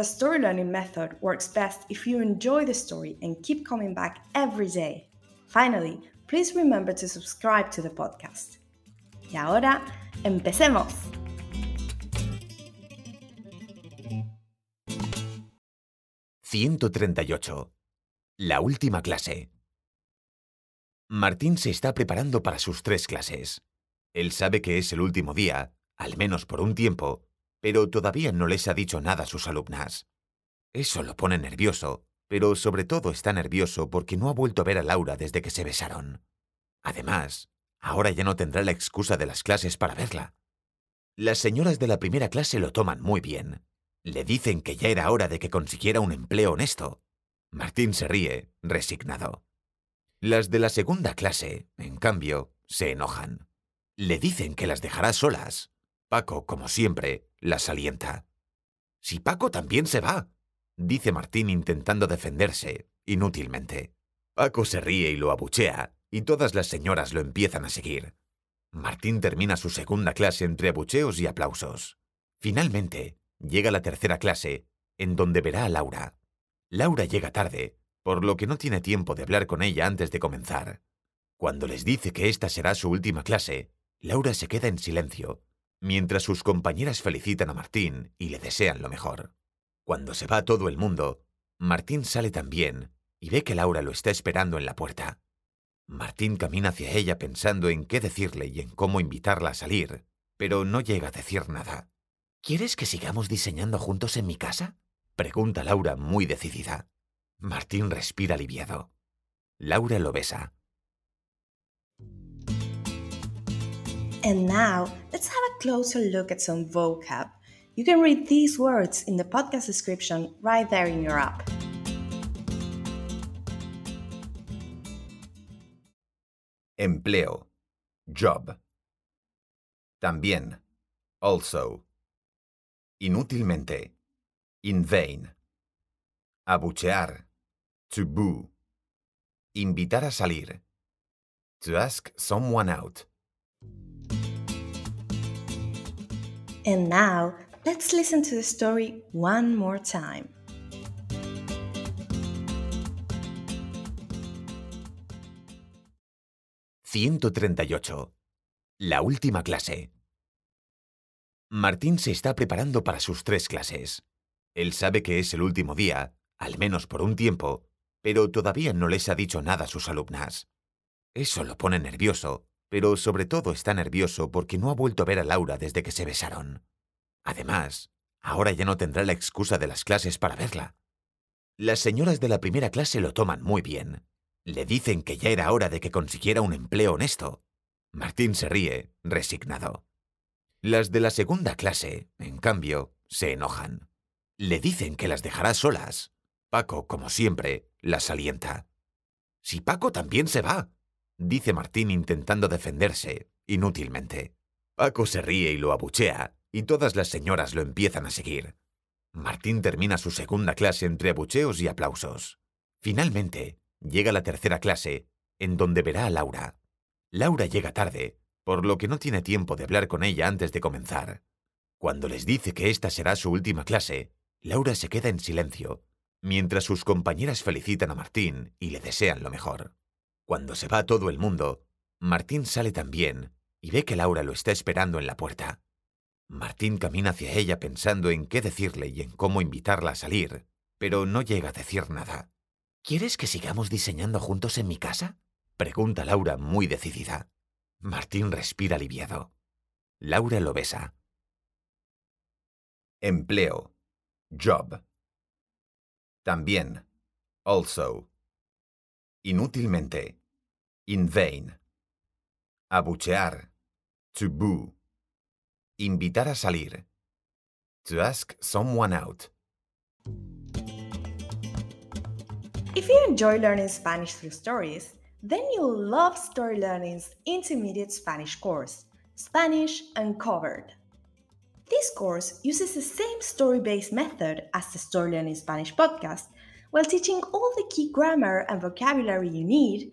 the story learning method works best if you enjoy the story and keep coming back every day. Finally, please remember to subscribe to the podcast. Y ahora, empecemos. «138. La última clase. Martín se está preparando para sus tres clases. Él sabe que es el último día, al menos por un tiempo, pero todavía no les ha dicho nada a sus alumnas. Eso lo pone nervioso, pero sobre todo está nervioso porque no ha vuelto a ver a Laura desde que se besaron. Además, ahora ya no tendrá la excusa de las clases para verla. Las señoras de la primera clase lo toman muy bien. Le dicen que ya era hora de que consiguiera un empleo honesto. Martín se ríe, resignado. Las de la segunda clase, en cambio, se enojan. Le dicen que las dejará solas. Paco, como siempre, las alienta. Si Paco también se va, dice Martín intentando defenderse, inútilmente. Paco se ríe y lo abuchea, y todas las señoras lo empiezan a seguir. Martín termina su segunda clase entre abucheos y aplausos. Finalmente, llega la tercera clase, en donde verá a Laura. Laura llega tarde, por lo que no tiene tiempo de hablar con ella antes de comenzar. Cuando les dice que esta será su última clase, Laura se queda en silencio, mientras sus compañeras felicitan a Martín y le desean lo mejor. Cuando se va todo el mundo, Martín sale también y ve que Laura lo está esperando en la puerta. Martín camina hacia ella pensando en qué decirle y en cómo invitarla a salir, pero no llega a decir nada. ¿Quieres que sigamos diseñando juntos en mi casa? pregunta Laura muy decidida. Martín respira aliviado. Laura lo besa. And now, let's have a closer look at some vocab. You can read these words in the podcast description right there in your app. Empleo. Job. También. Also. Inútilmente. In vain. Abuchear. To boo. Invitar a salir. To ask someone out. And now, let's listen to the story one more time. «138. La última clase. Martín se está preparando para sus tres clases. Él sabe que es el último día, al menos por un tiempo, pero todavía no les ha dicho nada a sus alumnas. Eso lo pone nervioso, pero sobre todo está nervioso porque no ha vuelto a ver a Laura desde que se besaron. Además, ahora ya no tendrá la excusa de las clases para verla. Las señoras de la primera clase lo toman muy bien. Le dicen que ya era hora de que consiguiera un empleo honesto. Martín se ríe, resignado. Las de la segunda clase, en cambio, se enojan. Le dicen que las dejará solas. Paco, como siempre, las alienta. Si Paco también se va, dice Martín intentando defenderse, inútilmente. Paco se ríe y lo abuchea, y todas las señoras lo empiezan a seguir. Martín termina su segunda clase entre abucheos y aplausos. Finalmente, llega la tercera clase, en donde verá a Laura. Laura llega tarde, por lo que no tiene tiempo de hablar con ella antes de comenzar. Cuando les dice que esta será su última clase, Laura se queda en silencio, mientras sus compañeras felicitan a Martín y le desean lo mejor. Cuando se va todo el mundo, Martín sale también y ve que Laura lo está esperando en la puerta. Martín camina hacia ella pensando en qué decirle y en cómo invitarla a salir, pero no llega a decir nada. ¿Quieres que sigamos diseñando juntos en mi casa? Pregunta Laura muy decidida. Martín respira aliviado. Laura lo besa. Empleo. Job. También. Also. Inútilmente. In vain. Abuchear. To boo. Invitar a salir. To ask someone out. If you enjoy learning Spanish through stories, then you'll love Story Learning's intermediate Spanish course, Spanish Uncovered. This course uses the same story based method as the Story Learning Spanish podcast while teaching all the key grammar and vocabulary you need